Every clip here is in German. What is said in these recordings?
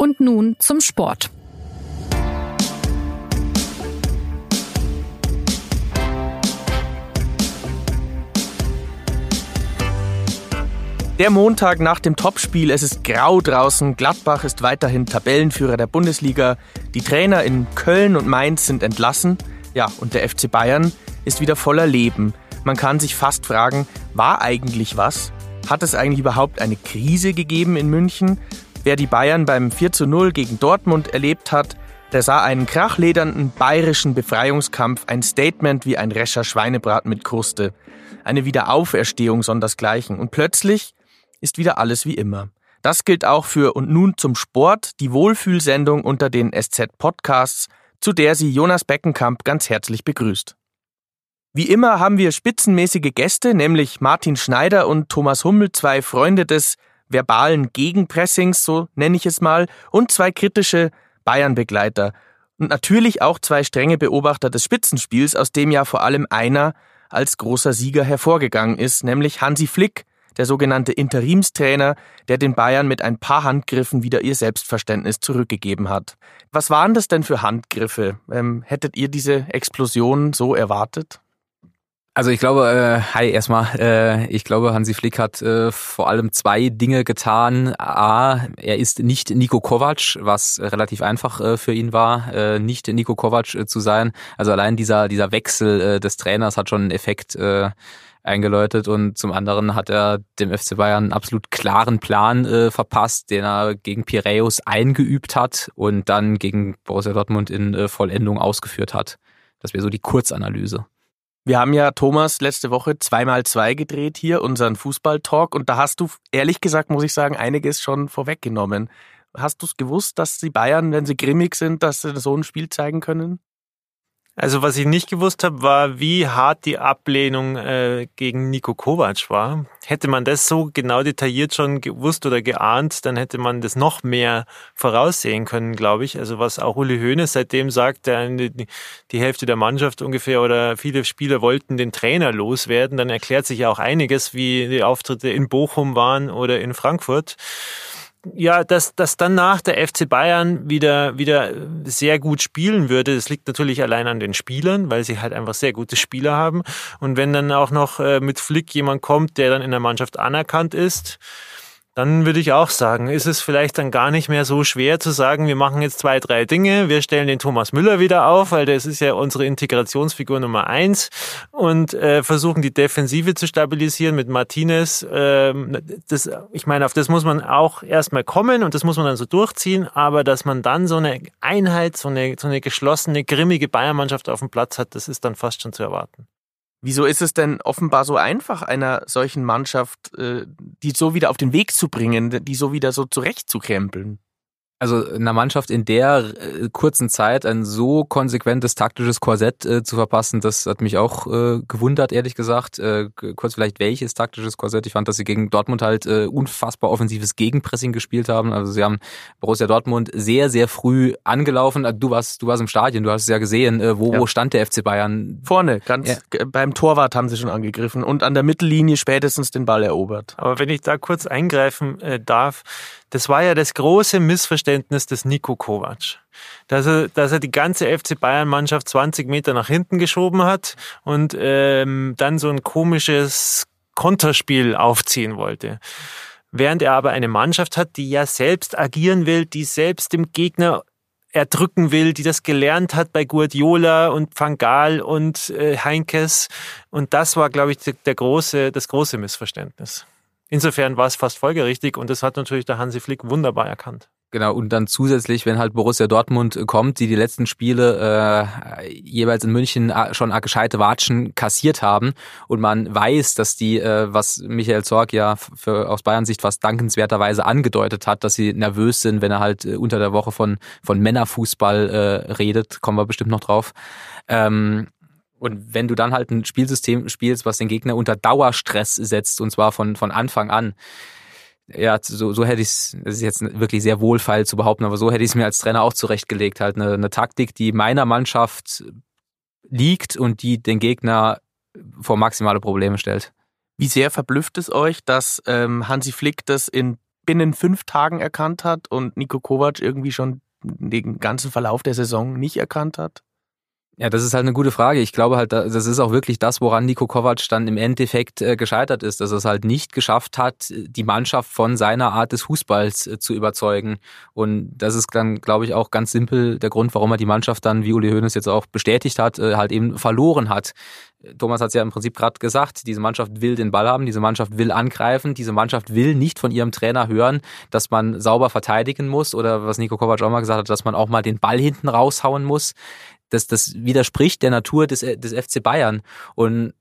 Und nun zum Sport. Der Montag nach dem Topspiel, es ist grau draußen, Gladbach ist weiterhin Tabellenführer der Bundesliga, die Trainer in Köln und Mainz sind entlassen, ja, und der FC Bayern ist wieder voller Leben. Man kann sich fast fragen, war eigentlich was? Hat es eigentlich überhaupt eine Krise gegeben in München? Wer die Bayern beim 4 zu 0 gegen Dortmund erlebt hat, der sah einen krachledernden bayerischen Befreiungskampf, ein Statement wie ein rescher Schweinebrat mit Kruste. Eine Wiederauferstehung sondersgleichen. Und plötzlich ist wieder alles wie immer. Das gilt auch für Und nun zum Sport, die Wohlfühlsendung unter den SZ-Podcasts, zu der sie Jonas Beckenkamp ganz herzlich begrüßt. Wie immer haben wir spitzenmäßige Gäste, nämlich Martin Schneider und Thomas Hummel, zwei Freunde des verbalen Gegenpressings, so nenne ich es mal, und zwei kritische Bayern-Begleiter. Und natürlich auch zwei strenge Beobachter des Spitzenspiels, aus dem ja vor allem einer als großer Sieger hervorgegangen ist, nämlich Hansi Flick, der sogenannte Interimstrainer, der den Bayern mit ein paar Handgriffen wieder ihr Selbstverständnis zurückgegeben hat. Was waren das denn für Handgriffe? Ähm, hättet ihr diese Explosion so erwartet? Also ich glaube, äh, hi erstmal, äh, ich glaube, Hansi Flick hat äh, vor allem zwei Dinge getan. A, er ist nicht Nico Kovac, was relativ einfach äh, für ihn war, äh, nicht Nico Kovac äh, zu sein. Also allein dieser, dieser Wechsel äh, des Trainers hat schon einen Effekt äh, eingeläutet und zum anderen hat er dem FC Bayern einen absolut klaren Plan äh, verpasst, den er gegen Piraeus eingeübt hat und dann gegen Borussia Dortmund in äh, Vollendung ausgeführt hat. Das wäre so die Kurzanalyse. Wir haben ja Thomas letzte Woche zweimal zwei gedreht hier, unseren Fußball-Talk, und da hast du, ehrlich gesagt, muss ich sagen, einiges schon vorweggenommen. Hast du es gewusst, dass die Bayern, wenn sie grimmig sind, dass sie so ein Spiel zeigen können? Also was ich nicht gewusst habe, war, wie hart die Ablehnung äh, gegen Nico Kovac war. Hätte man das so genau detailliert schon gewusst oder geahnt, dann hätte man das noch mehr voraussehen können, glaube ich. Also was auch Uli Hoeneß seitdem sagt, der, die Hälfte der Mannschaft ungefähr oder viele Spieler wollten den Trainer loswerden, dann erklärt sich ja auch einiges, wie die Auftritte in Bochum waren oder in Frankfurt ja, dass, dass dann nach der FC Bayern wieder, wieder sehr gut spielen würde, das liegt natürlich allein an den Spielern, weil sie halt einfach sehr gute Spieler haben. Und wenn dann auch noch äh, mit Flick jemand kommt, der dann in der Mannschaft anerkannt ist, dann würde ich auch sagen, ist es vielleicht dann gar nicht mehr so schwer zu sagen, wir machen jetzt zwei, drei Dinge. Wir stellen den Thomas Müller wieder auf, weil das ist ja unsere Integrationsfigur Nummer eins und äh, versuchen die Defensive zu stabilisieren mit Martinez. Ähm, das, ich meine, auf das muss man auch erstmal kommen und das muss man dann so durchziehen, aber dass man dann so eine Einheit, so eine, so eine geschlossene, grimmige Bayernmannschaft auf dem Platz hat, das ist dann fast schon zu erwarten. Wieso ist es denn offenbar so einfach, einer solchen Mannschaft, äh, die so wieder auf den Weg zu bringen, die so wieder so zurechtzukrempeln? Also einer Mannschaft in der äh, kurzen Zeit ein so konsequentes taktisches Korsett äh, zu verpassen, das hat mich auch äh, gewundert, ehrlich gesagt. Äh, kurz vielleicht welches taktisches Korsett. Ich fand, dass sie gegen Dortmund halt äh, unfassbar offensives Gegenpressing gespielt haben. Also sie haben Borussia Dortmund sehr, sehr früh angelaufen. Du warst, du warst im Stadion, du hast es ja gesehen. Äh, wo, ja. wo stand der FC Bayern? Vorne, ganz ja. beim Torwart haben sie schon angegriffen und an der Mittellinie spätestens den Ball erobert. Aber wenn ich da kurz eingreifen äh, darf, das war ja das große Missverständnis des Nico Kovac. Dass er, dass er die ganze FC Bayern-Mannschaft 20 Meter nach hinten geschoben hat und ähm, dann so ein komisches Konterspiel aufziehen wollte. Während er aber eine Mannschaft hat, die ja selbst agieren will, die selbst dem Gegner erdrücken will, die das gelernt hat bei Guardiola und Van und äh, Heinkes. Und das war, glaube ich, der, der große, das große Missverständnis. Insofern war es fast folgerichtig und das hat natürlich der Hansi Flick wunderbar erkannt. Genau, und dann zusätzlich, wenn halt Borussia Dortmund kommt, die die letzten Spiele äh, jeweils in München äh, schon gescheite Watschen kassiert haben und man weiß, dass die, äh, was Michael Zorg ja für, aus Bayern Sicht fast dankenswerterweise angedeutet hat, dass sie nervös sind, wenn er halt äh, unter der Woche von, von Männerfußball äh, redet, kommen wir bestimmt noch drauf. Ähm, und wenn du dann halt ein Spielsystem spielst, was den Gegner unter Dauerstress setzt, und zwar von, von Anfang an, ja, so, so hätte ich es, das ist jetzt wirklich sehr wohlfeil zu behaupten, aber so hätte ich es mir als Trainer auch zurechtgelegt. Halt eine, eine Taktik, die meiner Mannschaft liegt und die den Gegner vor maximale Probleme stellt. Wie sehr verblüfft es euch, dass ähm, Hansi Flick das in binnen fünf Tagen erkannt hat und Nico Kovac irgendwie schon den ganzen Verlauf der Saison nicht erkannt hat? Ja, das ist halt eine gute Frage. Ich glaube halt, das ist auch wirklich das, woran Nico Kovac dann im Endeffekt äh, gescheitert ist, dass er es halt nicht geschafft hat, die Mannschaft von seiner Art des Fußballs äh, zu überzeugen. Und das ist dann, glaube ich, auch ganz simpel der Grund, warum er die Mannschaft dann, wie Uli Hoeneß jetzt auch bestätigt hat, äh, halt eben verloren hat. Thomas hat es ja im Prinzip gerade gesagt, diese Mannschaft will den Ball haben, diese Mannschaft will angreifen, diese Mannschaft will nicht von ihrem Trainer hören, dass man sauber verteidigen muss oder was Nico Kovac auch mal gesagt hat, dass man auch mal den Ball hinten raushauen muss das, das widerspricht der Natur des, des FC Bayern. Und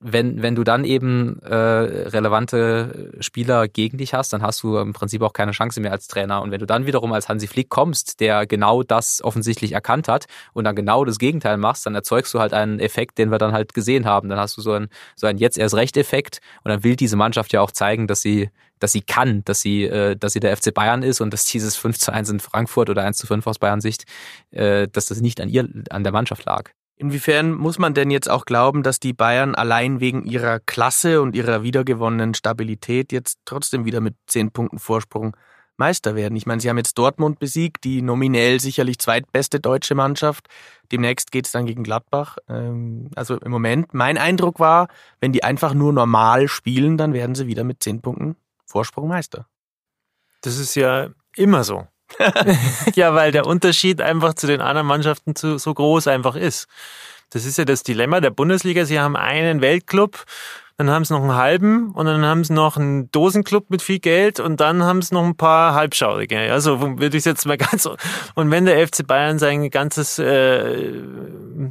wenn, wenn du dann eben äh, relevante Spieler gegen dich hast, dann hast du im Prinzip auch keine Chance mehr als Trainer. Und wenn du dann wiederum als Hansi Flick kommst, der genau das offensichtlich erkannt hat und dann genau das Gegenteil machst, dann erzeugst du halt einen Effekt, den wir dann halt gesehen haben. Dann hast du so ein so ein jetzt erst recht Effekt und dann will diese Mannschaft ja auch zeigen, dass sie dass sie kann, dass sie, äh, dass sie der FC Bayern ist und dass dieses 5 zu 1 in Frankfurt oder 1 zu 5 aus Bayern Sicht, äh, dass das nicht an ihr, an der Mannschaft lag. Inwiefern muss man denn jetzt auch glauben, dass die Bayern allein wegen ihrer Klasse und ihrer wiedergewonnenen Stabilität jetzt trotzdem wieder mit zehn Punkten Vorsprung Meister werden? Ich meine, sie haben jetzt Dortmund besiegt, die nominell sicherlich zweitbeste deutsche Mannschaft. Demnächst geht es dann gegen Gladbach. Ähm, also im Moment, mein Eindruck war, wenn die einfach nur normal spielen, dann werden sie wieder mit zehn Punkten Vorsprung Meister. Das ist ja immer so. ja, weil der Unterschied einfach zu den anderen Mannschaften zu, so groß einfach ist. Das ist ja das Dilemma der Bundesliga. Sie haben einen Weltclub dann haben sie noch einen halben und dann haben sie noch einen Dosenclub mit viel Geld und dann haben sie noch ein paar halbschaurige. Ja, so würde ich jetzt mal ganz. Und wenn der FC Bayern sein ganzes, äh,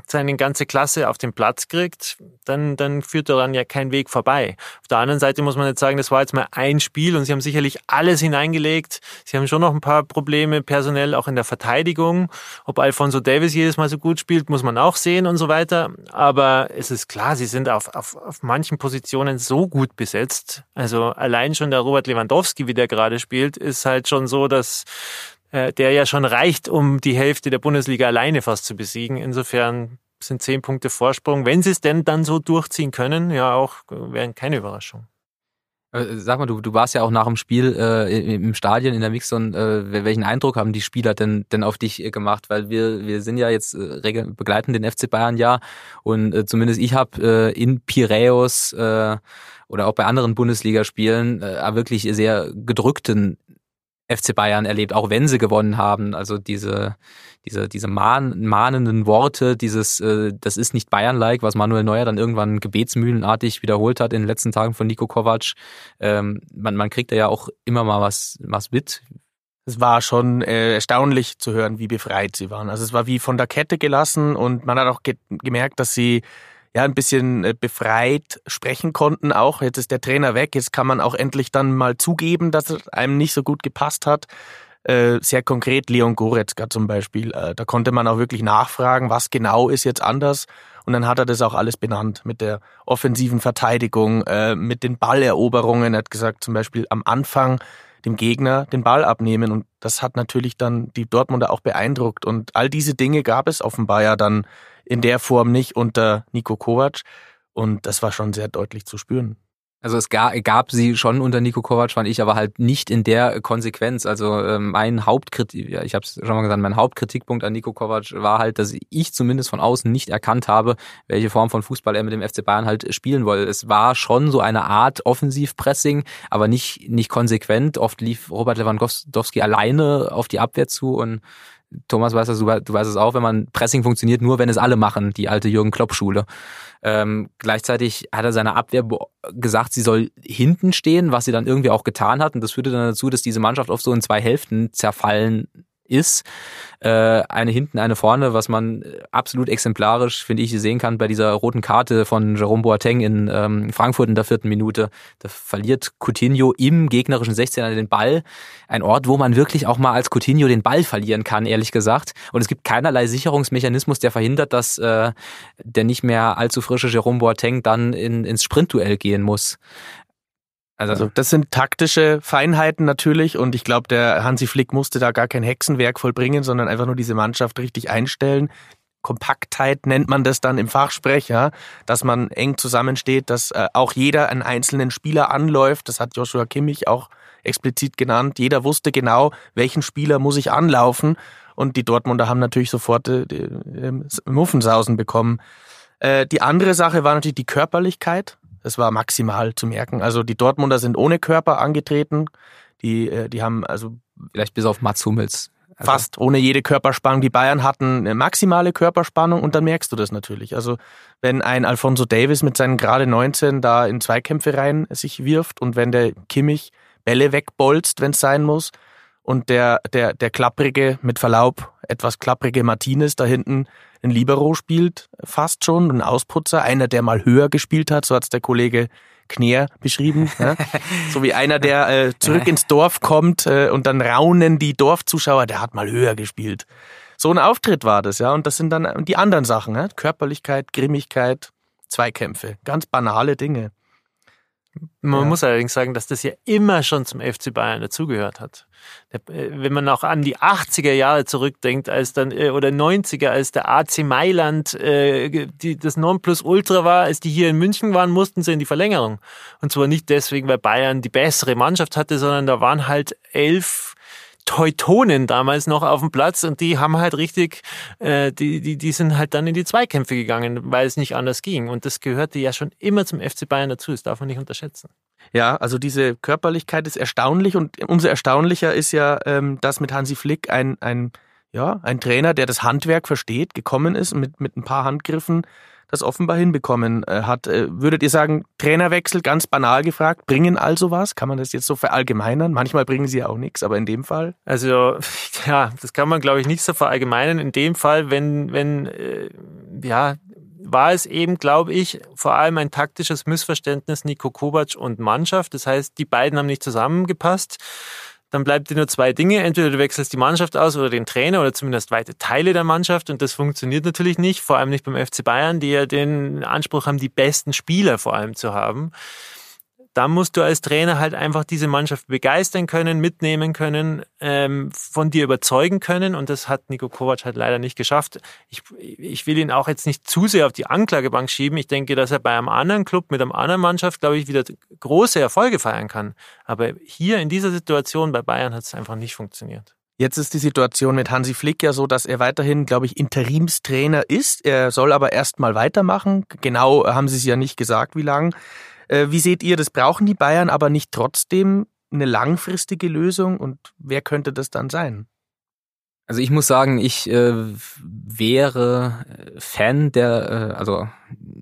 seine ganze Klasse auf den Platz kriegt, dann, dann führt daran ja kein Weg vorbei. Auf der anderen Seite muss man jetzt sagen, das war jetzt mal ein Spiel und sie haben sicherlich alles hineingelegt. Sie haben schon noch ein paar Probleme personell auch in der Verteidigung. Ob Alfonso Davis jedes Mal so gut spielt, muss man auch sehen und so weiter. Aber es ist klar, sie sind auf, auf, auf manchen Positionen so gut besetzt. Also allein schon der Robert Lewandowski, wie der gerade spielt, ist halt schon so, dass der ja schon reicht, um die Hälfte der Bundesliga alleine fast zu besiegen. Insofern sind zehn Punkte Vorsprung, wenn sie es denn dann so durchziehen können, ja auch wären keine Überraschung. Äh, sag mal, du, du warst ja auch nach dem Spiel äh, im Stadion in der Mixon. Äh, welchen Eindruck haben die Spieler denn, denn auf dich äh, gemacht? Weil wir, wir sind ja jetzt äh, begleiten den FC Bayern ja und äh, zumindest ich habe äh, in Piräus äh, oder auch bei anderen Bundesligaspielen äh, wirklich sehr gedrückten FC Bayern erlebt, auch wenn sie gewonnen haben. Also diese, diese, diese mahn, mahnenden Worte, dieses, äh, das ist nicht Bayern-like, was Manuel Neuer dann irgendwann gebetsmühlenartig wiederholt hat in den letzten Tagen von Nico Kovac. Ähm, man, man kriegt da ja auch immer mal was, was mit. Es war schon äh, erstaunlich zu hören, wie befreit sie waren. Also es war wie von der Kette gelassen und man hat auch ge gemerkt, dass sie ja ein bisschen äh, befreit sprechen konnten auch. Jetzt ist der Trainer weg, jetzt kann man auch endlich dann mal zugeben, dass es einem nicht so gut gepasst hat. Äh, sehr konkret Leon Goretzka zum Beispiel. Äh, da konnte man auch wirklich nachfragen, was genau ist jetzt anders. Und dann hat er das auch alles benannt mit der offensiven Verteidigung, mit den Balleroberungen. Er hat gesagt, zum Beispiel am Anfang dem Gegner den Ball abnehmen. Und das hat natürlich dann die Dortmunder auch beeindruckt. Und all diese Dinge gab es offenbar ja dann in der Form nicht unter Nico Kovac. Und das war schon sehr deutlich zu spüren. Also es gab, gab sie schon unter Nico Kovac, fand ich, aber halt nicht in der Konsequenz. Also ähm, mein Hauptkritik, ja, ich habe es schon mal gesagt, mein Hauptkritikpunkt an Nico Kovac war halt, dass ich zumindest von außen nicht erkannt habe, welche Form von Fußball er mit dem FC Bayern halt spielen wollte. Es war schon so eine Art Offensivpressing, aber nicht nicht konsequent. Oft lief Robert Lewandowski alleine auf die Abwehr zu und Thomas weiß das, du, weißt es auch, wenn man Pressing funktioniert, nur wenn es alle machen, die alte Jürgen Klopp-Schule. Ähm, gleichzeitig hat er seiner Abwehr gesagt, sie soll hinten stehen, was sie dann irgendwie auch getan hat. Und das führte dann dazu, dass diese Mannschaft oft so in zwei Hälften zerfallen ist. Äh, eine hinten, eine vorne, was man absolut exemplarisch, finde ich, sehen kann bei dieser roten Karte von Jerome Boateng in ähm, Frankfurt in der vierten Minute. Da verliert Coutinho im gegnerischen 16er den Ball. Ein Ort, wo man wirklich auch mal als Coutinho den Ball verlieren kann, ehrlich gesagt. Und es gibt keinerlei Sicherungsmechanismus, der verhindert, dass äh, der nicht mehr allzu frische Jerome Boateng dann in, ins Sprintduell gehen muss. Also, also das sind taktische Feinheiten natürlich und ich glaube, der Hansi Flick musste da gar kein Hexenwerk vollbringen, sondern einfach nur diese Mannschaft richtig einstellen. Kompaktheit nennt man das dann im Fachsprech, ja, dass man eng zusammensteht, dass äh, auch jeder einen einzelnen Spieler anläuft. Das hat Joshua Kimmich auch explizit genannt. Jeder wusste genau, welchen Spieler muss ich anlaufen. Und die Dortmunder haben natürlich sofort äh, äh, Muffensausen bekommen. Äh, die andere Sache war natürlich die Körperlichkeit. Das war maximal zu merken. Also die Dortmunder sind ohne Körper angetreten. Die, äh, die haben also vielleicht bis auf Mats Hummels also fast ohne jede Körperspannung. Die Bayern hatten eine maximale Körperspannung und dann merkst du das natürlich. Also wenn ein Alfonso Davis mit seinen gerade 19 da in Zweikämpfe rein sich wirft und wenn der Kimmich Bälle wegbolzt, wenn es sein muss und der, der, der klapprige, mit Verlaub, etwas klapprige Martinez da hinten ein Libero spielt, fast schon, ein Ausputzer, einer, der mal höher gespielt hat, so hat's der Kollege Knär beschrieben. Ja? So wie einer, der äh, zurück ins Dorf kommt äh, und dann raunen die Dorfzuschauer, der hat mal höher gespielt. So ein Auftritt war das, ja. Und das sind dann die anderen Sachen, ja? Körperlichkeit, Grimmigkeit, Zweikämpfe. Ganz banale Dinge. Man ja. muss allerdings sagen, dass das ja immer schon zum FC Bayern dazugehört hat. Äh, wenn man auch an die 80er Jahre zurückdenkt, als dann, äh, oder 90er, als der AC Mailand äh, die, das Nonplusultra war, als die hier in München waren, mussten sie in die Verlängerung. Und zwar nicht deswegen, weil Bayern die bessere Mannschaft hatte, sondern da waren halt elf Teutonen damals noch auf dem Platz und die haben halt richtig, äh, die, die, die sind halt dann in die Zweikämpfe gegangen, weil es nicht anders ging. Und das gehörte ja schon immer zum FC Bayern dazu, das darf man nicht unterschätzen. Ja, also diese Körperlichkeit ist erstaunlich und umso erstaunlicher ist ja, ähm, dass mit Hansi Flick ein, ein, ja, ein Trainer, der das Handwerk versteht, gekommen ist mit, mit ein paar Handgriffen das offenbar hinbekommen äh, hat. Äh, würdet ihr sagen, Trainerwechsel, ganz banal gefragt, bringen also was? Kann man das jetzt so verallgemeinern? Manchmal bringen sie ja auch nichts, aber in dem Fall? Also, ja, das kann man, glaube ich, nicht so verallgemeinern. In dem Fall, wenn, wenn, äh, ja, war es eben, glaube ich, vor allem ein taktisches Missverständnis Nico Kovac und Mannschaft. Das heißt, die beiden haben nicht zusammengepasst dann bleibt dir nur zwei Dinge. Entweder du wechselst die Mannschaft aus oder den Trainer oder zumindest weite Teile der Mannschaft. Und das funktioniert natürlich nicht, vor allem nicht beim FC Bayern, die ja den Anspruch haben, die besten Spieler vor allem zu haben da musst du als Trainer halt einfach diese Mannschaft begeistern können, mitnehmen können, ähm, von dir überzeugen können. Und das hat Nico Kovac halt leider nicht geschafft. Ich, ich will ihn auch jetzt nicht zu sehr auf die Anklagebank schieben. Ich denke, dass er bei einem anderen Club mit einer anderen Mannschaft, glaube ich, wieder große Erfolge feiern kann. Aber hier in dieser Situation bei Bayern hat es einfach nicht funktioniert. Jetzt ist die Situation mit Hansi Flick ja so, dass er weiterhin, glaube ich, Interimstrainer ist. Er soll aber erst mal weitermachen. Genau haben Sie es ja nicht gesagt, wie lang. Äh, wie seht ihr, das brauchen die Bayern aber nicht trotzdem eine langfristige Lösung und wer könnte das dann sein? Also ich muss sagen, ich äh, wäre Fan der, äh, also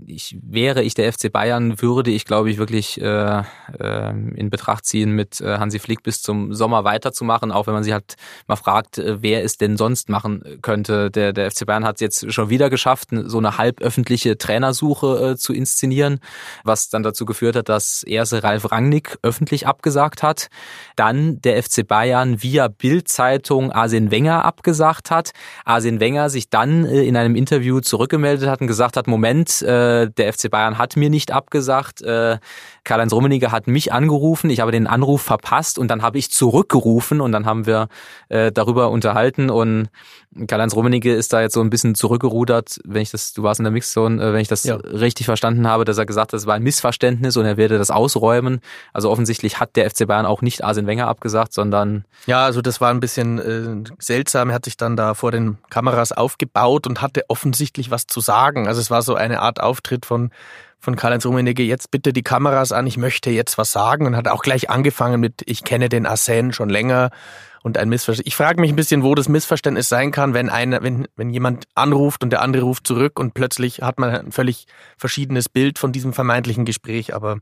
ich wäre ich der FC Bayern, würde ich glaube ich wirklich äh, äh, in Betracht ziehen, mit äh, Hansi Flick bis zum Sommer weiterzumachen, auch wenn man sich halt mal fragt, äh, wer es denn sonst machen könnte. Der, der FC Bayern hat es jetzt schon wieder geschafft, so eine halböffentliche Trainersuche äh, zu inszenieren, was dann dazu geführt hat, dass erst Ralf Rangnick öffentlich abgesagt hat, dann der FC Bayern via Bildzeitung Arsene Wenger abgesagt hat, Arsene Wenger sich dann äh, in einem Interview zurückgemeldet hat und gesagt hat, Moment, äh, der FC Bayern hat mir nicht abgesagt, äh, Karl-Heinz Rummenigge hat mich angerufen, ich habe den Anruf verpasst und dann habe ich zurückgerufen und dann haben wir äh, darüber unterhalten und Karl-Heinz Rummenigge ist da jetzt so ein bisschen zurückgerudert, wenn ich das, du warst in der Mixzone, äh, wenn ich das ja. richtig verstanden habe, dass er gesagt hat, es war ein Missverständnis und er werde das ausräumen. Also offensichtlich hat der FC Bayern auch nicht Arsene Wenger abgesagt, sondern... Ja, also das war ein bisschen äh, seltsam. Er hat sich dann da vor den Kameras aufgebaut und hatte offensichtlich was zu sagen. Also es war so eine Art Auftritt von von Karl-Heinz Rummenigge, jetzt bitte die Kameras an, ich möchte jetzt was sagen und hat auch gleich angefangen mit, ich kenne den Arsène schon länger und ein Missverständnis. Ich frage mich ein bisschen, wo das Missverständnis sein kann, wenn einer, wenn, wenn jemand anruft und der andere ruft zurück und plötzlich hat man ein völlig verschiedenes Bild von diesem vermeintlichen Gespräch. Aber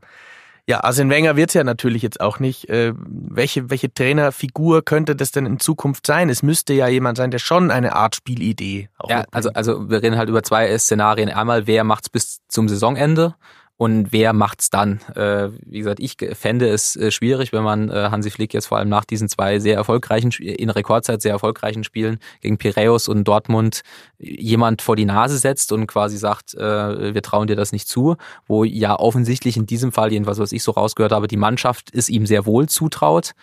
ja, Arsene Wenger wird es ja natürlich jetzt auch nicht. Äh, welche, welche Trainerfigur könnte das denn in Zukunft sein? Es müsste ja jemand sein, der schon eine Art Spielidee auch Ja, also, also wir reden halt über zwei Szenarien. Einmal, wer macht's bis zum Saisonende und wer macht's dann? Äh, wie gesagt, ich fände es äh, schwierig, wenn man äh, Hansi Flick jetzt vor allem nach diesen zwei sehr erfolgreichen, in Rekordzeit sehr erfolgreichen Spielen gegen Piraeus und Dortmund jemand vor die Nase setzt und quasi sagt, äh, wir trauen dir das nicht zu, wo ja offensichtlich in diesem Fall, jedenfalls was ich so rausgehört habe, die Mannschaft es ihm sehr wohl zutraut.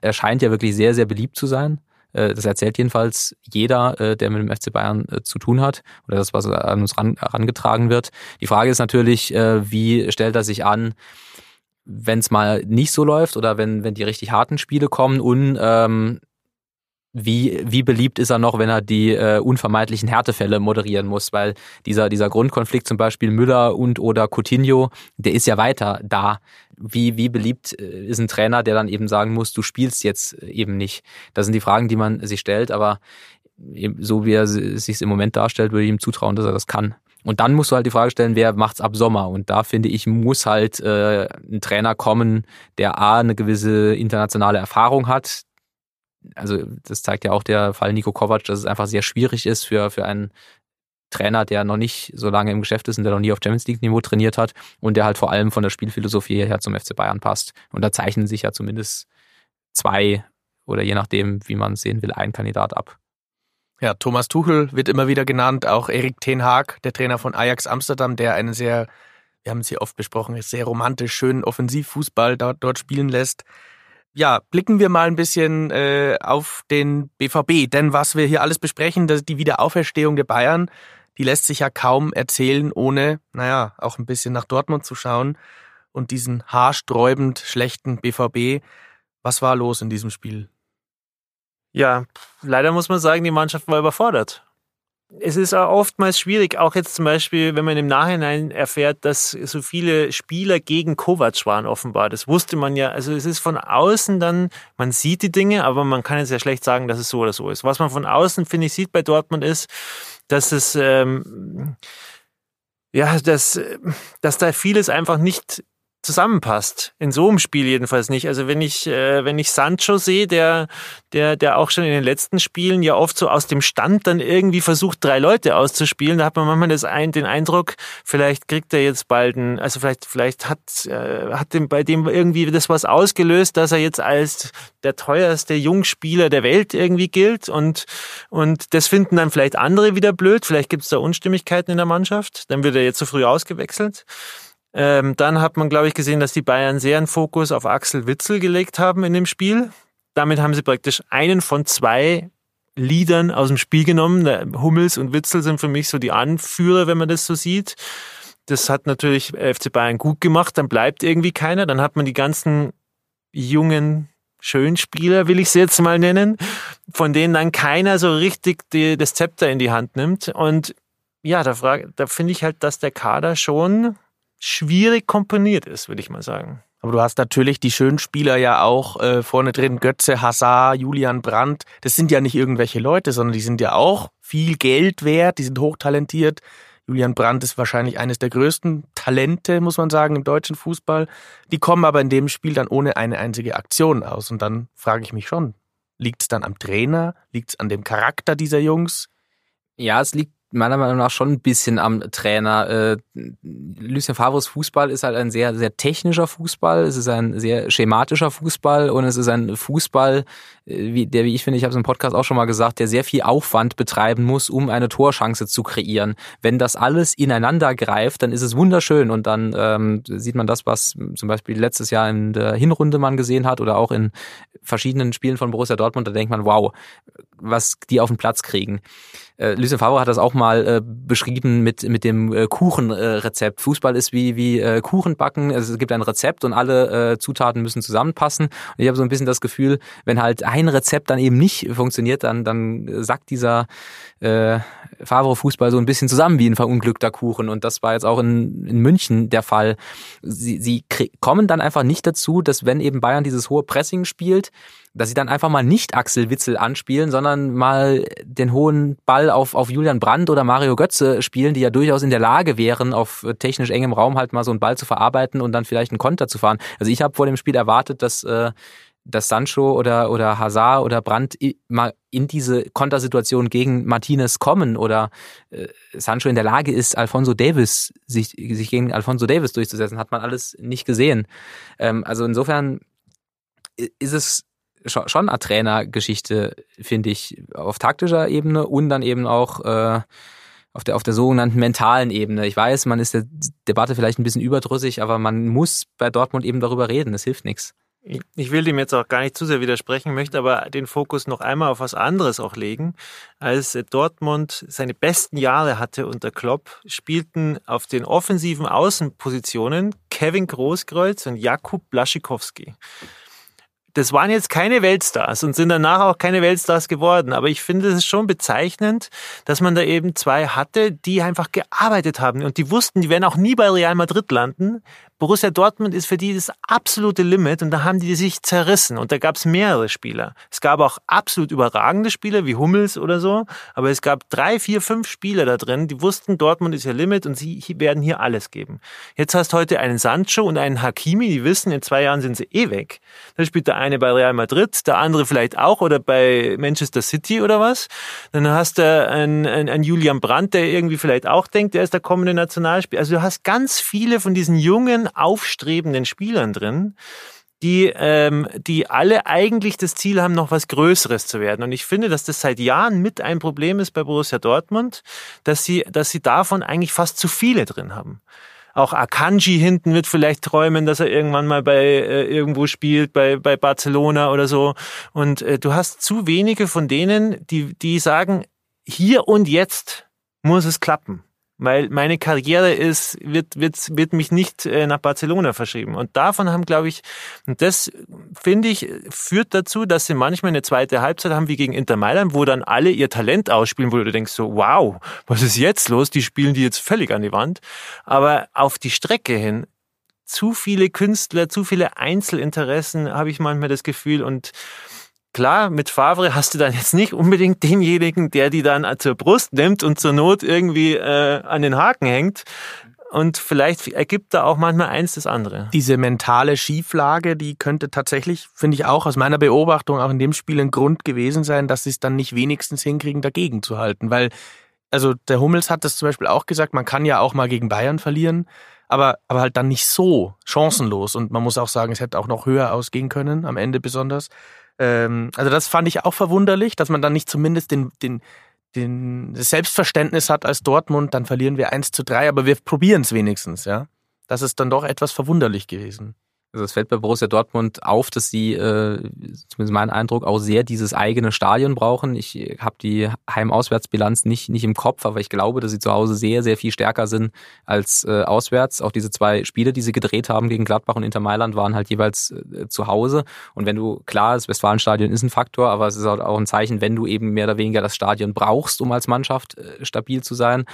Er scheint ja wirklich sehr, sehr beliebt zu sein. Äh, das erzählt jedenfalls jeder, äh, der mit dem FC Bayern äh, zu tun hat oder das, was an uns herangetragen wird. Die Frage ist natürlich, wie stellt er sich an? wenn es mal nicht so läuft oder wenn, wenn die richtig harten Spiele kommen und ähm, wie, wie beliebt ist er noch, wenn er die äh, unvermeidlichen Härtefälle moderieren muss, weil dieser, dieser Grundkonflikt zum Beispiel Müller und oder Coutinho, der ist ja weiter da. Wie, wie beliebt äh, ist ein Trainer, der dann eben sagen muss, du spielst jetzt eben nicht? Das sind die Fragen, die man sich stellt, aber so wie er sich im Moment darstellt, würde ich ihm zutrauen, dass er das kann. Und dann musst du halt die Frage stellen, wer macht's ab Sommer? Und da finde ich, muss halt äh, ein Trainer kommen, der A, eine gewisse internationale Erfahrung hat, also das zeigt ja auch der Fall Nico Kovac, dass es einfach sehr schwierig ist für, für einen Trainer, der noch nicht so lange im Geschäft ist und der noch nie auf Champions League Niveau trainiert hat und der halt vor allem von der Spielphilosophie her zum FC Bayern passt. Und da zeichnen sich ja zumindest zwei oder je nachdem, wie man sehen will, ein Kandidat ab. Ja, Thomas Tuchel wird immer wieder genannt, auch Erik Ten Haag, der Trainer von Ajax Amsterdam, der einen sehr, wir haben es hier oft besprochen, sehr romantisch schönen Offensivfußball dort, dort spielen lässt ja, blicken wir mal ein bisschen äh, auf den BVB. Denn was wir hier alles besprechen, das, die Wiederauferstehung der Bayern, die lässt sich ja kaum erzählen, ohne, naja, auch ein bisschen nach Dortmund zu schauen und diesen haarsträubend schlechten BVB. Was war los in diesem Spiel? Ja, leider muss man sagen, die Mannschaft war überfordert es ist auch oftmals schwierig, auch jetzt zum Beispiel, wenn man im Nachhinein erfährt, dass so viele Spieler gegen Kovac waren offenbar. Das wusste man ja. Also es ist von außen dann, man sieht die Dinge, aber man kann jetzt ja schlecht sagen, dass es so oder so ist. Was man von außen, finde ich, sieht bei Dortmund ist, dass es, ähm, ja, dass, dass da vieles einfach nicht zusammenpasst. In so einem Spiel jedenfalls nicht. Also wenn ich, äh, wenn ich Sancho sehe, der, der, der auch schon in den letzten Spielen ja oft so aus dem Stand dann irgendwie versucht, drei Leute auszuspielen, da hat man manchmal das ein, den Eindruck, vielleicht kriegt er jetzt bald ein, also vielleicht, vielleicht hat, äh, hat dem, bei dem irgendwie das was ausgelöst, dass er jetzt als der teuerste Jungspieler der Welt irgendwie gilt und, und das finden dann vielleicht andere wieder blöd. Vielleicht gibt es da Unstimmigkeiten in der Mannschaft. Dann wird er jetzt zu früh ausgewechselt. Ähm, dann hat man, glaube ich, gesehen, dass die Bayern sehr einen Fokus auf Axel Witzel gelegt haben in dem Spiel. Damit haben sie praktisch einen von zwei Liedern aus dem Spiel genommen. Hummels und Witzel sind für mich so die Anführer, wenn man das so sieht. Das hat natürlich FC Bayern gut gemacht, dann bleibt irgendwie keiner. Dann hat man die ganzen jungen Schönspieler, will ich sie jetzt mal nennen, von denen dann keiner so richtig die, das Zepter in die Hand nimmt. Und ja, da, frage, da finde ich halt, dass der Kader schon schwierig komponiert ist, würde ich mal sagen. Aber du hast natürlich die schönen Spieler ja auch äh, vorne drin, Götze, Hazard, Julian Brandt. Das sind ja nicht irgendwelche Leute, sondern die sind ja auch viel Geld wert, die sind hochtalentiert. Julian Brandt ist wahrscheinlich eines der größten Talente, muss man sagen, im deutschen Fußball. Die kommen aber in dem Spiel dann ohne eine einzige Aktion aus. Und dann frage ich mich schon, liegt es dann am Trainer? Liegt es an dem Charakter dieser Jungs? Ja, es liegt meiner Meinung nach schon ein bisschen am Trainer. Äh, Lucien Favres Fußball ist halt ein sehr, sehr technischer Fußball. Es ist ein sehr schematischer Fußball und es ist ein Fußball, äh, wie, der, wie ich finde, ich habe es im Podcast auch schon mal gesagt, der sehr viel Aufwand betreiben muss, um eine Torschance zu kreieren. Wenn das alles ineinander greift, dann ist es wunderschön und dann ähm, sieht man das, was zum Beispiel letztes Jahr in der Hinrunde man gesehen hat oder auch in verschiedenen Spielen von Borussia Dortmund, da denkt man, wow, was die auf den Platz kriegen. Äh, Lucien Favre hat das auch mal äh, beschrieben mit, mit dem äh, Kuchenrezept. Äh, Fußball ist wie, wie äh, Kuchen backen. Also es gibt ein Rezept und alle äh, Zutaten müssen zusammenpassen. Und ich habe so ein bisschen das Gefühl, wenn halt ein Rezept dann eben nicht funktioniert, dann, dann sagt dieser äh, Favre-Fußball so ein bisschen zusammen wie ein verunglückter Kuchen. Und das war jetzt auch in, in München der Fall. Sie, sie kommen dann einfach nicht dazu, dass wenn eben Bayern dieses hohe Pressing spielt, dass sie dann einfach mal nicht Axel Witzel anspielen, sondern mal den hohen Ball auf, auf Julian Brandt oder Mario Götze spielen, die ja durchaus in der Lage wären, auf technisch engem Raum halt mal so einen Ball zu verarbeiten und dann vielleicht einen Konter zu fahren. Also ich habe vor dem Spiel erwartet, dass äh, dass Sancho oder, oder Hazard oder Brandt mal in diese Kontersituation gegen Martinez kommen oder äh, Sancho in der Lage ist, Alfonso Davis, sich, sich gegen Alfonso Davis durchzusetzen, hat man alles nicht gesehen. Ähm, also insofern ist es schon eine Trainergeschichte, finde ich, auf taktischer Ebene und dann eben auch äh, auf der, auf der sogenannten mentalen Ebene. Ich weiß, man ist der Debatte vielleicht ein bisschen überdrüssig, aber man muss bei Dortmund eben darüber reden. Es hilft nichts. Ich will dem jetzt auch gar nicht zu sehr widersprechen, möchte aber den Fokus noch einmal auf was anderes auch legen. Als Dortmund seine besten Jahre hatte unter Klopp, spielten auf den offensiven Außenpositionen Kevin Großkreuz und Jakub Blaschikowski das waren jetzt keine Weltstars und sind danach auch keine Weltstars geworden. Aber ich finde es schon bezeichnend, dass man da eben zwei hatte, die einfach gearbeitet haben und die wussten, die werden auch nie bei Real Madrid landen. Borussia Dortmund ist für die das absolute Limit und da haben die sich zerrissen und da gab es mehrere Spieler. Es gab auch absolut überragende Spieler wie Hummels oder so, aber es gab drei, vier, fünf Spieler da drin, die wussten, Dortmund ist ihr Limit und sie werden hier alles geben. Jetzt hast heute einen Sancho und einen Hakimi, die wissen, in zwei Jahren sind sie eh weg. Da spielt der eine bei Real Madrid, der andere vielleicht auch oder bei Manchester City oder was. Dann hast du einen, einen, einen Julian Brandt, der irgendwie vielleicht auch denkt, der ist der kommende Nationalspieler. Also du hast ganz viele von diesen jungen aufstrebenden Spielern drin, die, ähm, die alle eigentlich das Ziel haben, noch was Größeres zu werden. Und ich finde, dass das seit Jahren mit ein Problem ist bei Borussia Dortmund, dass sie, dass sie davon eigentlich fast zu viele drin haben. Auch Akanji hinten wird vielleicht träumen, dass er irgendwann mal bei äh, irgendwo spielt, bei, bei Barcelona oder so. Und äh, du hast zu wenige von denen, die, die sagen, hier und jetzt muss es klappen weil meine Karriere ist, wird, wird, wird mich nicht äh, nach Barcelona verschrieben. Und davon haben, glaube ich, und das finde ich, führt dazu, dass sie manchmal eine zweite Halbzeit haben wie gegen Inter Mailand, wo dann alle ihr Talent ausspielen, wo du denkst so, wow, was ist jetzt los? Die spielen die jetzt völlig an die Wand. Aber auf die Strecke hin zu viele Künstler, zu viele Einzelinteressen, habe ich manchmal das Gefühl und Klar, mit Favre hast du dann jetzt nicht unbedingt denjenigen, der die dann zur Brust nimmt und zur Not irgendwie äh, an den Haken hängt. Und vielleicht ergibt da auch manchmal eins das andere. Diese mentale Schieflage, die könnte tatsächlich, finde ich auch aus meiner Beobachtung auch in dem Spiel ein Grund gewesen sein, dass sie es dann nicht wenigstens hinkriegen, dagegen zu halten. Weil, also der Hummels hat das zum Beispiel auch gesagt, man kann ja auch mal gegen Bayern verlieren, aber, aber halt dann nicht so chancenlos. Und man muss auch sagen, es hätte auch noch höher ausgehen können, am Ende besonders. Ähm, also das fand ich auch verwunderlich, dass man dann nicht zumindest den, den, den das Selbstverständnis hat als Dortmund, dann verlieren wir 1 zu 3, aber wir probieren es wenigstens, ja. Das ist dann doch etwas verwunderlich gewesen. Also es fällt bei Borussia Dortmund auf, dass sie, äh, zumindest mein Eindruck, auch sehr dieses eigene Stadion brauchen. Ich habe die Heim-Auswärtsbilanz nicht, nicht im Kopf, aber ich glaube, dass sie zu Hause sehr, sehr viel stärker sind als äh, auswärts. Auch diese zwei Spiele, die sie gedreht haben gegen Gladbach und Inter Mailand, waren halt jeweils äh, zu Hause. Und wenn du, klar, das Westfalenstadion ist ein Faktor, aber es ist halt auch ein Zeichen, wenn du eben mehr oder weniger das Stadion brauchst, um als Mannschaft äh, stabil zu sein.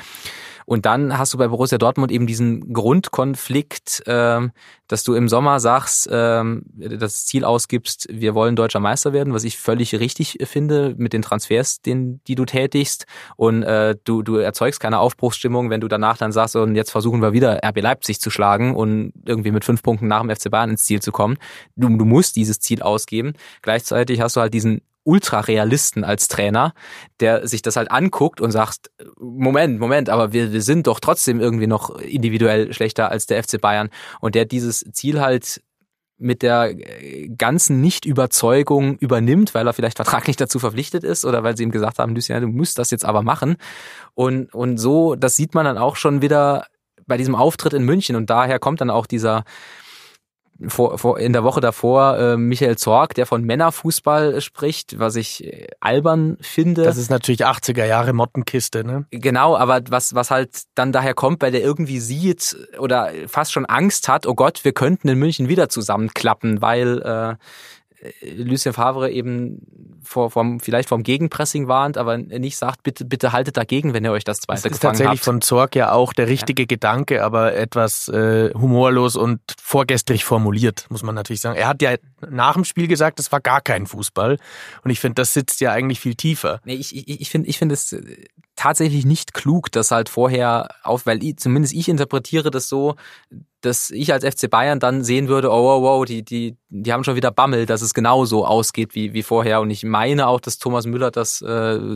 Und dann hast du bei Borussia Dortmund eben diesen Grundkonflikt, äh, dass du im Sommer sagst, äh, das Ziel ausgibst, wir wollen deutscher Meister werden, was ich völlig richtig finde mit den Transfers, den, die du tätigst. Und äh, du, du erzeugst keine Aufbruchsstimmung, wenn du danach dann sagst, und jetzt versuchen wir wieder RB Leipzig zu schlagen und irgendwie mit fünf Punkten nach dem FC Bayern ins Ziel zu kommen. Du, du musst dieses Ziel ausgeben. Gleichzeitig hast du halt diesen Ultrarealisten als Trainer, der sich das halt anguckt und sagt, Moment, Moment, aber wir, wir sind doch trotzdem irgendwie noch individuell schlechter als der FC Bayern und der dieses Ziel halt mit der äh, ganzen Nicht-Überzeugung übernimmt, weil er vielleicht vertraglich dazu verpflichtet ist oder weil sie ihm gesagt haben, Lucien, du musst das jetzt aber machen. Und, und so, das sieht man dann auch schon wieder bei diesem Auftritt in München und daher kommt dann auch dieser, vor, vor, in der Woche davor äh, Michael Zorg, der von Männerfußball spricht, was ich äh, albern finde. Das ist natürlich 80er Jahre Mottenkiste, ne? Genau, aber was, was halt dann daher kommt, weil der irgendwie sieht oder fast schon Angst hat, oh Gott, wir könnten in München wieder zusammenklappen, weil äh, Lucien Favre eben vor, vom, vielleicht vom Gegenpressing warnt, aber nicht sagt, bitte, bitte haltet dagegen, wenn ihr euch das zweite das ist tatsächlich habt. von Zorg ja auch der richtige ja. Gedanke, aber etwas äh, humorlos und vorgestrig formuliert, muss man natürlich sagen. Er hat ja nach dem Spiel gesagt, es war gar kein Fußball. Und ich finde, das sitzt ja eigentlich viel tiefer. Nee, ich, ich, ich finde ich finde es tatsächlich nicht klug, das halt vorher auf, weil ich, zumindest ich interpretiere das so, dass ich als FC Bayern dann sehen würde, oh wow, wow, die, die, die haben schon wieder Bammel, dass es genauso ausgeht wie, wie vorher. Und ich meine auch, dass Thomas Müller das äh,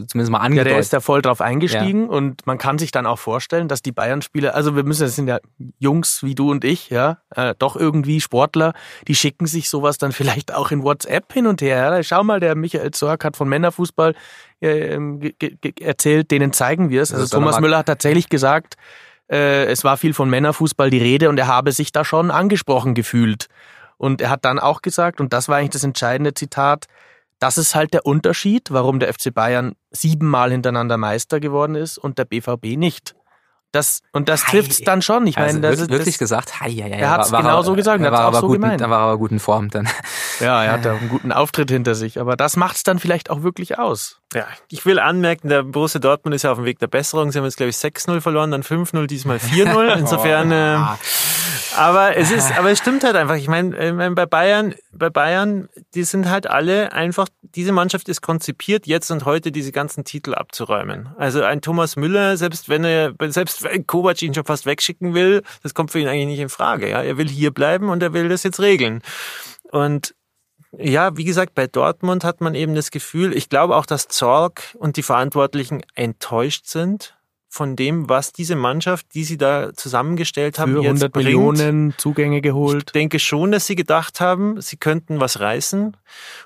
zumindest mal angedeutet. Ja, der ist da voll drauf eingestiegen ja. und man kann sich dann auch vorstellen, dass die Bayern-Spieler, also wir müssen, das sind ja Jungs wie du und ich, ja, äh, doch irgendwie Sportler, die schicken sich sowas dann vielleicht auch in WhatsApp hin und her. Ja. Schau mal, der Michael Zorc hat von Männerfußball äh, erzählt, denen zeigen wir es. Also Thomas Müller hat tatsächlich gesagt, äh, es war viel von Männerfußball die Rede und er habe sich da schon angesprochen gefühlt. Und er hat dann auch gesagt, und das war eigentlich das entscheidende Zitat, das ist halt der Unterschied, warum der FC Bayern siebenmal hintereinander Meister geworden ist und der BVB nicht. Das, und das trifft es dann schon. Ich also meine, das wirklich, ist wirklich gesagt. Hei, hei, hei, Er war- war- genau so gesagt, Er war aber so gut, gemeint. Er war aber gut in Form dann. Ja, er hat da einen guten Auftritt hinter sich. Aber das macht es dann vielleicht auch wirklich aus. Ja, ich will anmerken, der Borussia Dortmund ist ja auf dem Weg der Besserung. Sie haben jetzt, glaube ich, 6-0 verloren, dann 5-0, diesmal 4-0. Insofern, äh, aber es ist, aber es stimmt halt einfach. Ich meine, äh, mein, bei Bayern, bei Bayern, die sind halt alle einfach, diese Mannschaft ist konzipiert, jetzt und heute diese ganzen Titel abzuräumen. Also ein Thomas Müller, selbst wenn er, selbst wenn Kovac ihn schon fast wegschicken will, das kommt für ihn eigentlich nicht in Frage. Ja, er will hier bleiben und er will das jetzt regeln. Und ja, wie gesagt, bei Dortmund hat man eben das Gefühl, ich glaube auch, dass Zorg und die Verantwortlichen enttäuscht sind von dem, was diese Mannschaft, die sie da zusammengestellt haben, Für jetzt 100 bringt. Millionen Zugänge Ich geholt. denke schon, dass sie gedacht haben, sie könnten was reißen.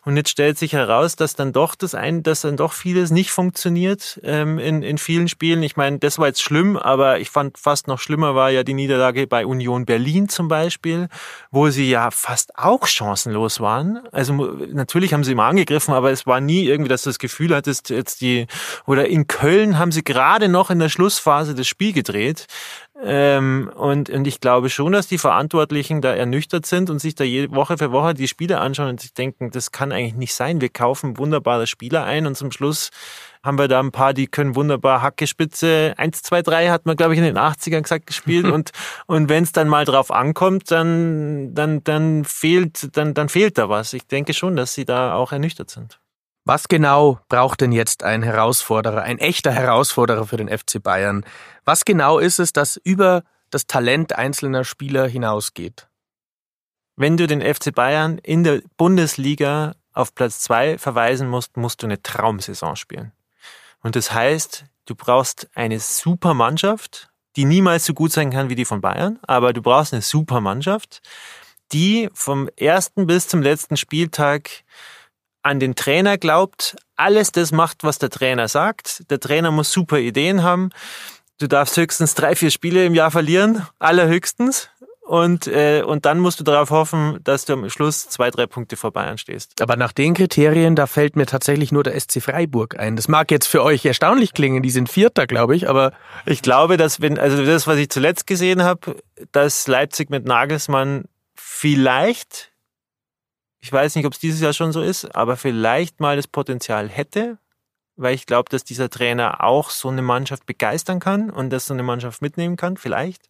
Und jetzt stellt sich heraus, dass dann doch das ein, dass dann doch vieles nicht funktioniert ähm, in, in vielen Spielen. Ich meine, das war jetzt schlimm, aber ich fand fast noch schlimmer war ja die Niederlage bei Union Berlin zum Beispiel, wo sie ja fast auch chancenlos waren. Also natürlich haben sie immer angegriffen, aber es war nie irgendwie, dass du das Gefühl hattest, jetzt die oder in Köln haben sie gerade noch in der Schlussphase das Spiel gedreht. Ähm, und, und ich glaube schon, dass die Verantwortlichen da ernüchtert sind und sich da jede Woche für Woche die Spiele anschauen und sich denken, das kann eigentlich nicht sein. Wir kaufen wunderbare Spieler ein und zum Schluss haben wir da ein paar, die können wunderbar Hackespitze 1, 2, 3 hat man, glaube ich, in den 80ern gesagt gespielt und, und wenn es dann mal drauf ankommt, dann, dann, dann fehlt, dann, dann fehlt da was. Ich denke schon, dass sie da auch ernüchtert sind. Was genau braucht denn jetzt ein Herausforderer, ein echter Herausforderer für den FC Bayern? Was genau ist es, das über das Talent einzelner Spieler hinausgeht? Wenn du den FC Bayern in der Bundesliga auf Platz zwei verweisen musst, musst du eine Traumsaison spielen. Und das heißt, du brauchst eine super Mannschaft, die niemals so gut sein kann wie die von Bayern, aber du brauchst eine super Mannschaft, die vom ersten bis zum letzten Spieltag an den Trainer glaubt, alles das macht, was der Trainer sagt. Der Trainer muss super Ideen haben. Du darfst höchstens drei, vier Spiele im Jahr verlieren, allerhöchstens. Und, äh, und dann musst du darauf hoffen, dass du am Schluss zwei, drei Punkte vor Bayern stehst. Aber nach den Kriterien, da fällt mir tatsächlich nur der SC Freiburg ein. Das mag jetzt für euch erstaunlich klingen, die sind Vierter, glaube ich, aber Ich glaube, dass wenn, also das, was ich zuletzt gesehen habe, dass Leipzig mit Nagelsmann vielleicht, ich weiß nicht, ob es dieses Jahr schon so ist, aber vielleicht mal das Potenzial hätte, weil ich glaube, dass dieser Trainer auch so eine Mannschaft begeistern kann und dass so eine Mannschaft mitnehmen kann, vielleicht.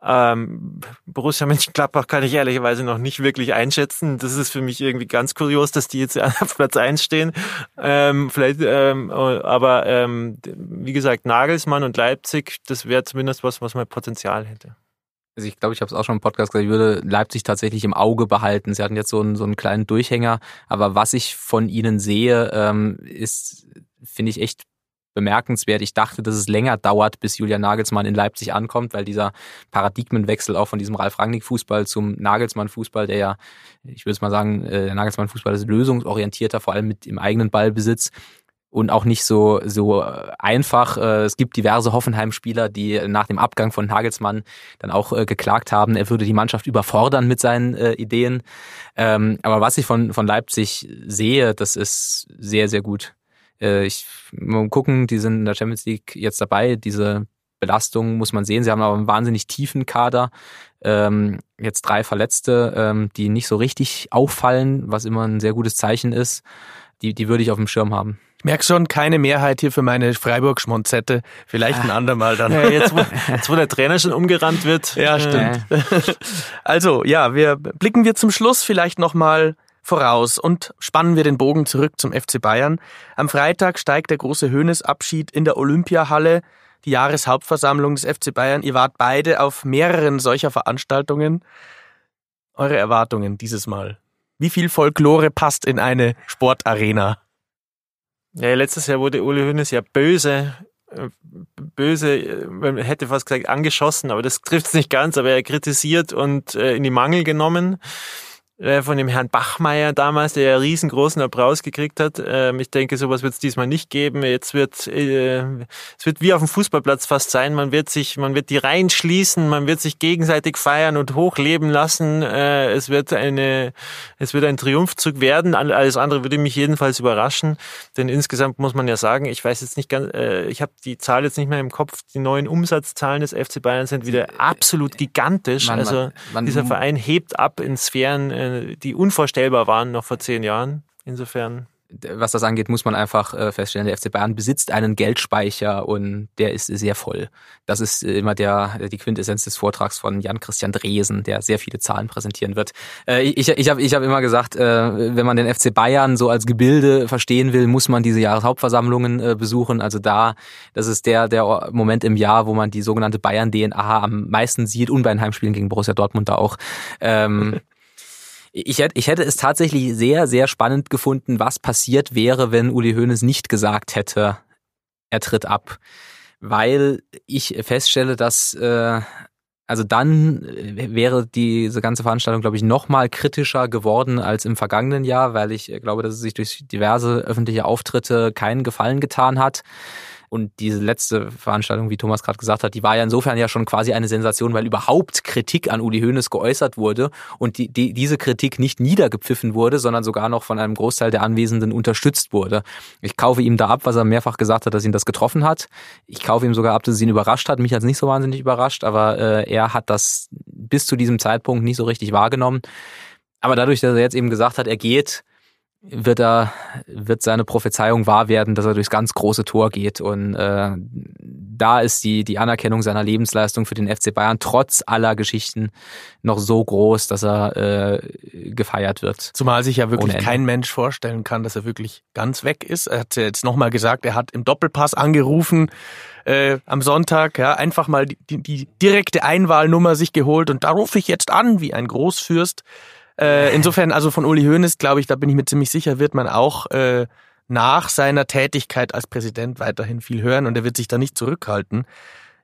Ähm, Borussia Mönchengladbach kann ich ehrlicherweise noch nicht wirklich einschätzen. Das ist für mich irgendwie ganz kurios, dass die jetzt auf Platz eins stehen. Ähm, vielleicht, ähm, aber ähm, wie gesagt, Nagelsmann und Leipzig, das wäre zumindest was, was mal Potenzial hätte. Also ich glaube, ich habe es auch schon im Podcast gesagt, ich würde Leipzig tatsächlich im Auge behalten. Sie hatten jetzt so einen, so einen kleinen Durchhänger, aber was ich von ihnen sehe, ähm, ist, finde ich echt bemerkenswert. Ich dachte, dass es länger dauert, bis Julian Nagelsmann in Leipzig ankommt, weil dieser Paradigmenwechsel auch von diesem Ralf Rangnick Fußball zum Nagelsmann Fußball, der ja, ich würde mal sagen, äh, der Nagelsmann Fußball ist lösungsorientierter, vor allem mit im eigenen Ballbesitz und auch nicht so so einfach. Äh, Es gibt diverse Hoffenheim-Spieler, die nach dem Abgang von Nagelsmann dann auch äh, geklagt haben, er würde die Mannschaft überfordern mit seinen äh, Ideen. Ähm, aber was ich von von Leipzig sehe, das ist sehr sehr gut. Äh, Ich mal gucken, die sind in der Champions League jetzt dabei. Diese Belastung muss man sehen. Sie haben aber einen wahnsinnig tiefen Kader. Ähm, jetzt drei Verletzte, ähm, die nicht so richtig auffallen, was immer ein sehr gutes Zeichen ist. Die, die würde ich auf dem Schirm haben. Ich merke schon keine Mehrheit hier für meine Freiburg-Schmonzette. Vielleicht ein andermal dann. Ja, jetzt, wo, jetzt, wo der Trainer schon umgerannt wird. Ja, äh, stimmt. Also, ja, wir blicken wir zum Schluss vielleicht nochmal voraus und spannen wir den Bogen zurück zum FC Bayern. Am Freitag steigt der große Höhnesabschied in der Olympiahalle, die Jahreshauptversammlung des FC Bayern. Ihr wart beide auf mehreren solcher Veranstaltungen. Eure Erwartungen dieses Mal. Wie viel Folklore passt in eine Sportarena? Ja, letztes Jahr wurde Uli Hoeneß ja böse, äh, böse, äh, man hätte fast gesagt angeschossen, aber das trifft es nicht ganz, aber er kritisiert und äh, in die Mangel genommen. Äh, von dem Herrn Bachmeier damals, der ja riesengroßen Applaus gekriegt hat. Ähm, ich denke, sowas wird es diesmal nicht geben. Jetzt wird äh, es wird wie auf dem Fußballplatz fast sein. Man wird sich, man wird die Reihen schließen, man wird sich gegenseitig feiern und hochleben lassen. Äh, es wird eine, es wird ein Triumphzug werden. Alles andere würde mich jedenfalls überraschen, denn insgesamt muss man ja sagen, ich weiß jetzt nicht ganz, ich habe die Zahl jetzt nicht mehr im Kopf. Die neuen Umsatzzahlen des FC Bayern sind wieder absolut gigantisch. Man, also man, man, dieser Verein hebt ab in Sphären äh, die unvorstellbar waren noch vor zehn Jahren. Insofern was das angeht, muss man einfach äh, feststellen, der FC Bayern besitzt einen Geldspeicher und der ist sehr voll. Das ist immer der, die Quintessenz des Vortrags von Jan-Christian Dresen, der sehr viele Zahlen präsentieren wird. Äh, ich ich habe ich hab immer gesagt, wenn man den FC Bayern so als Gebilde verstehen will, muss man diese Jahreshauptversammlungen besuchen. Also da, das ist der, der Moment im Jahr, wo man die sogenannte Bayern-DNA am meisten sieht und bei den Heimspielen gegen Borussia Dortmund da auch. Ich hätte, ich hätte es tatsächlich sehr, sehr spannend gefunden, was passiert wäre, wenn Uli Hoeneß nicht gesagt hätte, er tritt ab. Weil ich feststelle, dass äh, also dann wäre diese ganze Veranstaltung, glaube ich, noch mal kritischer geworden als im vergangenen Jahr, weil ich glaube, dass es sich durch diverse öffentliche Auftritte keinen Gefallen getan hat. Und diese letzte Veranstaltung, wie Thomas gerade gesagt hat, die war ja insofern ja schon quasi eine Sensation, weil überhaupt Kritik an Uli Hoeneß geäußert wurde und die, die, diese Kritik nicht niedergepfiffen wurde, sondern sogar noch von einem Großteil der Anwesenden unterstützt wurde. Ich kaufe ihm da ab, was er mehrfach gesagt hat, dass ihn das getroffen hat. Ich kaufe ihm sogar ab, dass es ihn überrascht hat. Mich hat es nicht so wahnsinnig überrascht, aber äh, er hat das bis zu diesem Zeitpunkt nicht so richtig wahrgenommen. Aber dadurch, dass er jetzt eben gesagt hat, er geht, wird er wird seine Prophezeiung wahr werden, dass er durchs ganz große Tor geht und äh, da ist die die Anerkennung seiner Lebensleistung für den FC Bayern trotz aller Geschichten noch so groß, dass er äh, gefeiert wird. Zumal sich ja wirklich kein Mensch vorstellen kann, dass er wirklich ganz weg ist. Er hat jetzt nochmal gesagt, er hat im Doppelpass angerufen äh, am Sonntag, ja, einfach mal die, die direkte Einwahlnummer sich geholt und da rufe ich jetzt an wie ein Großfürst. Äh, insofern, also von Uli Hoeneß, glaube ich, da bin ich mir ziemlich sicher, wird man auch äh, nach seiner Tätigkeit als Präsident weiterhin viel hören und er wird sich da nicht zurückhalten.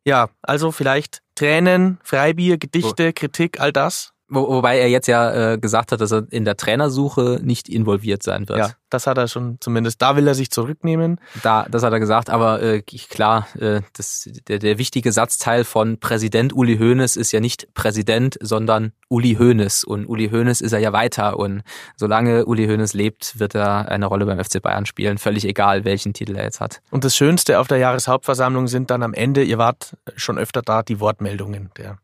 Ja, also vielleicht Tränen, Freibier, Gedichte, Kritik, all das. Wo, wobei er jetzt ja äh, gesagt hat, dass er in der Trainersuche nicht involviert sein wird. Ja, das hat er schon zumindest. Da will er sich zurücknehmen. Da, das hat er gesagt. Aber äh, klar, äh, das, der, der wichtige Satzteil von Präsident Uli Hoeneß ist ja nicht Präsident, sondern Uli Hoeneß. Und Uli Hoeneß ist er ja weiter. Und solange Uli Hoeneß lebt, wird er eine Rolle beim FC Bayern spielen. Völlig egal, welchen Titel er jetzt hat. Und das Schönste auf der Jahreshauptversammlung sind dann am Ende, ihr wart schon öfter da, die Wortmeldungen der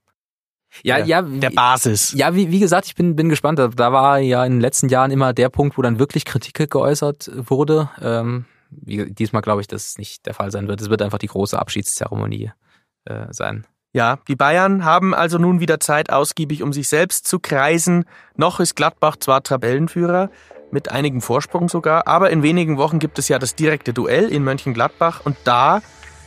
ja, der, ja, der Basis. Ja, wie, wie gesagt, ich bin, bin gespannt. Da war ja in den letzten Jahren immer der Punkt, wo dann wirklich Kritik geäußert wurde. Ähm, wie, diesmal glaube ich, dass es nicht der Fall sein wird. Es wird einfach die große Abschiedszeremonie äh, sein. Ja, die Bayern haben also nun wieder Zeit ausgiebig, um sich selbst zu kreisen. Noch ist Gladbach zwar Tabellenführer, mit einigem Vorsprung sogar, aber in wenigen Wochen gibt es ja das direkte Duell in Mönchengladbach und da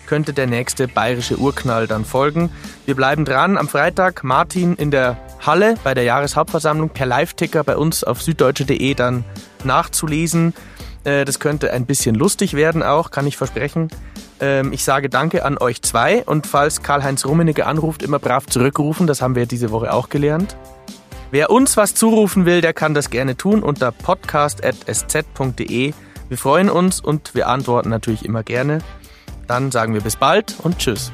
könnte der nächste bayerische Urknall dann folgen. Wir bleiben dran. Am Freitag Martin in der Halle bei der Jahreshauptversammlung per Live-Ticker bei uns auf süddeutsche.de dann nachzulesen. Äh, das könnte ein bisschen lustig werden auch, kann ich versprechen. Ähm, ich sage Danke an euch zwei und falls Karl-Heinz Rummenigge anruft, immer brav zurückrufen. Das haben wir diese Woche auch gelernt. Wer uns was zurufen will, der kann das gerne tun unter podcast.sz.de. Wir freuen uns und wir antworten natürlich immer gerne. Dann sagen wir bis bald und tschüss.